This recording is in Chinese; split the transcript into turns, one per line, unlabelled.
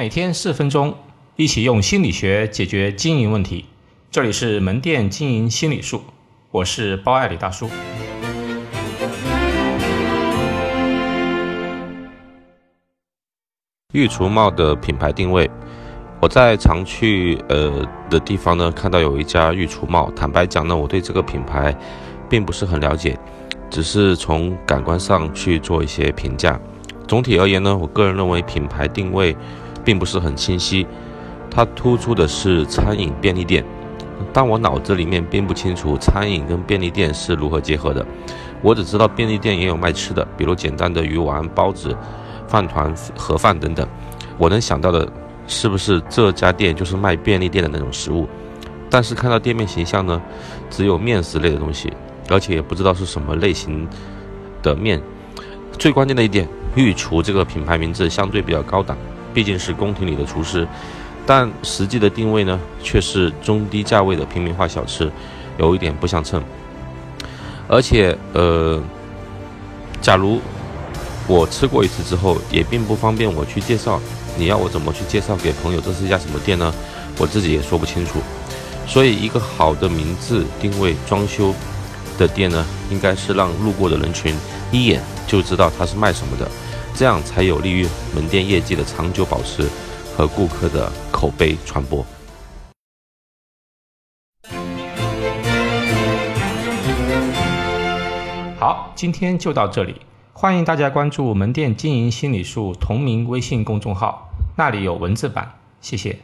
每天四分钟，一起用心理学解决经营问题。这里是门店经营心理术，我是包爱李大叔。
御厨帽的品牌定位，我在常去呃的地方呢，看到有一家御厨帽。坦白讲呢，我对这个品牌并不是很了解，只是从感官上去做一些评价。总体而言呢，我个人认为品牌定位并不是很清晰，它突出的是餐饮便利店，但我脑子里面并不清楚餐饮跟便利店是如何结合的。我只知道便利店也有卖吃的，比如简单的鱼丸、包子、饭团、盒饭等等。我能想到的是不是这家店就是卖便利店的那种食物？但是看到店面形象呢，只有面食类的东西，而且也不知道是什么类型的面。最关键的一点。御厨这个品牌名字相对比较高档，毕竟是宫廷里的厨师，但实际的定位呢，却是中低价位的平民化小吃，有一点不相称。而且，呃，假如我吃过一次之后，也并不方便我去介绍。你要我怎么去介绍给朋友？这是一家什么店呢？我自己也说不清楚。所以，一个好的名字定位装修的店呢，应该是让路过的人群一眼。就知道它是卖什么的，这样才有利于门店业绩的长久保持和顾客的口碑传播。
好，今天就到这里，欢迎大家关注门店经营心理术同名微信公众号，那里有文字版，谢谢。